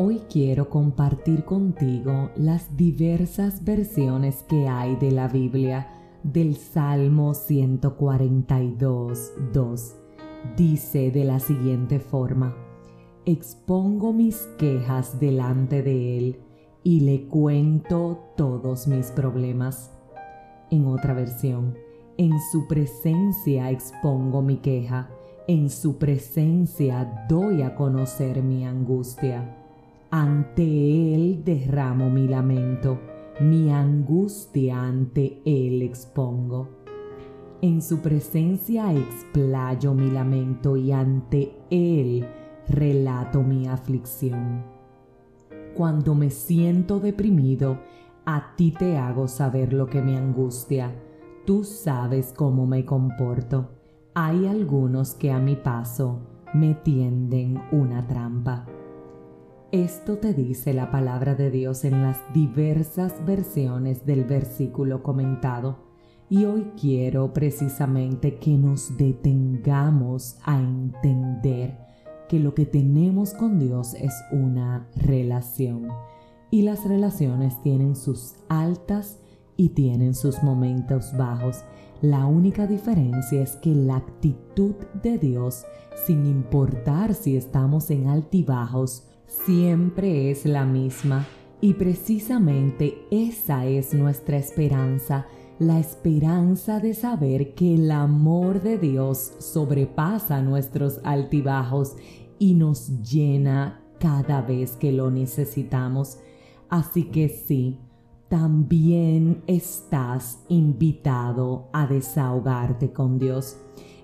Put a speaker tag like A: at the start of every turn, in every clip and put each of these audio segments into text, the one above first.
A: Hoy quiero compartir contigo las diversas versiones que hay de la Biblia del Salmo 142, 2. Dice de la siguiente forma, expongo mis quejas delante de Él y le cuento todos mis problemas. En otra versión, en su presencia expongo mi queja, en su presencia doy a conocer mi angustia. Ante Él derramo mi lamento, mi angustia ante Él expongo. En su presencia explayo mi lamento y ante Él relato mi aflicción. Cuando me siento deprimido, a ti te hago saber lo que me angustia. Tú sabes cómo me comporto. Hay algunos que a mi paso me tienden una trampa. Esto te dice la palabra de Dios en las diversas versiones del versículo comentado. Y hoy quiero precisamente que nos detengamos a entender que lo que tenemos con Dios es una relación. Y las relaciones tienen sus altas y tienen sus momentos bajos. La única diferencia es que la actitud de Dios, sin importar si estamos en altibajos, siempre es la misma y precisamente esa es nuestra esperanza, la esperanza de saber que el amor de Dios sobrepasa nuestros altibajos y nos llena cada vez que lo necesitamos. Así que sí, también estás invitado a desahogarte con Dios.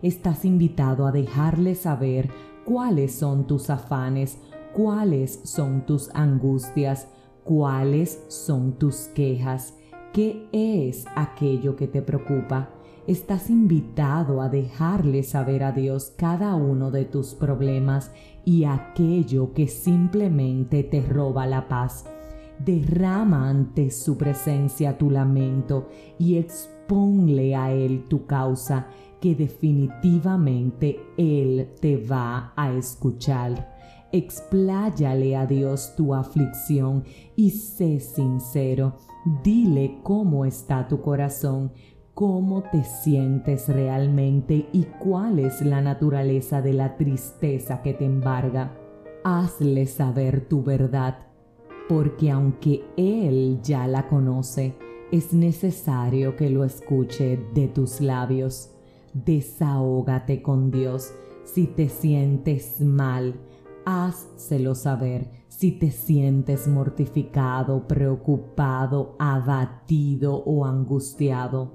A: Estás invitado a dejarle saber cuáles son tus afanes, cuáles son tus angustias, cuáles son tus quejas, qué es aquello que te preocupa. Estás invitado a dejarle saber a Dios cada uno de tus problemas y aquello que simplemente te roba la paz. Derrama ante su presencia tu lamento y exponle a Él tu causa, que definitivamente Él te va a escuchar expláyale a Dios tu aflicción y sé sincero. Dile cómo está tu corazón, cómo te sientes realmente y cuál es la naturaleza de la tristeza que te embarga. Hazle saber tu verdad, porque aunque Él ya la conoce, es necesario que lo escuche de tus labios. Desahógate con Dios si te sientes mal Házselo saber si te sientes mortificado, preocupado, abatido o angustiado.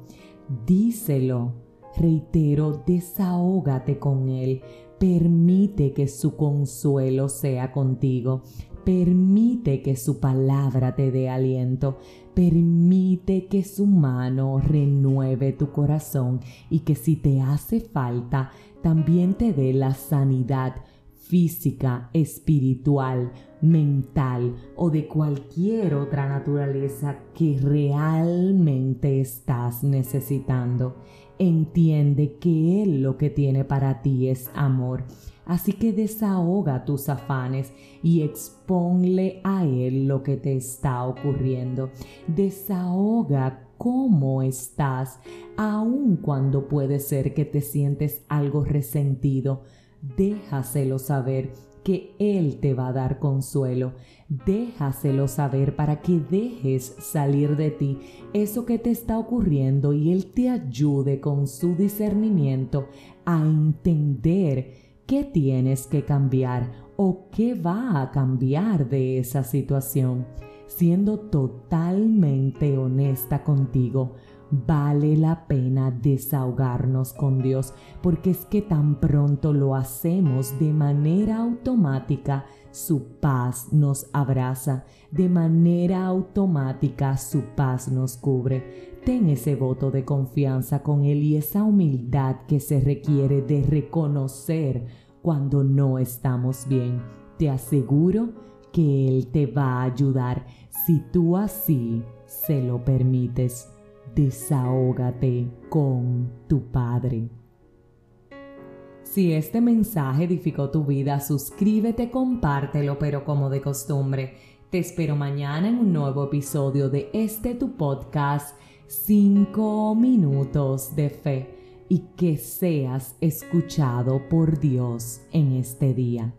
A: Díselo. Reitero, desahógate con Él. Permite que su consuelo sea contigo. Permite que su palabra te dé aliento. Permite que su mano renueve tu corazón y que si te hace falta, también te dé la sanidad física, espiritual, mental o de cualquier otra naturaleza que realmente estás necesitando. Entiende que Él lo que tiene para ti es amor. Así que desahoga tus afanes y exponle a Él lo que te está ocurriendo. Desahoga cómo estás, aun cuando puede ser que te sientes algo resentido déjaselo saber que Él te va a dar consuelo. Déjaselo saber para que dejes salir de ti eso que te está ocurriendo y Él te ayude con su discernimiento a entender qué tienes que cambiar o qué va a cambiar de esa situación, siendo totalmente honesta contigo vale la pena desahogarnos con Dios, porque es que tan pronto lo hacemos de manera automática, su paz nos abraza, de manera automática su paz nos cubre. Ten ese voto de confianza con Él y esa humildad que se requiere de reconocer cuando no estamos bien. Te aseguro que Él te va a ayudar si tú así se lo permites desahógate con tu Padre. Si este mensaje edificó tu vida, suscríbete, compártelo, pero como de costumbre, te espero mañana en un nuevo episodio de este tu podcast 5 minutos de fe y que seas escuchado por Dios en este día.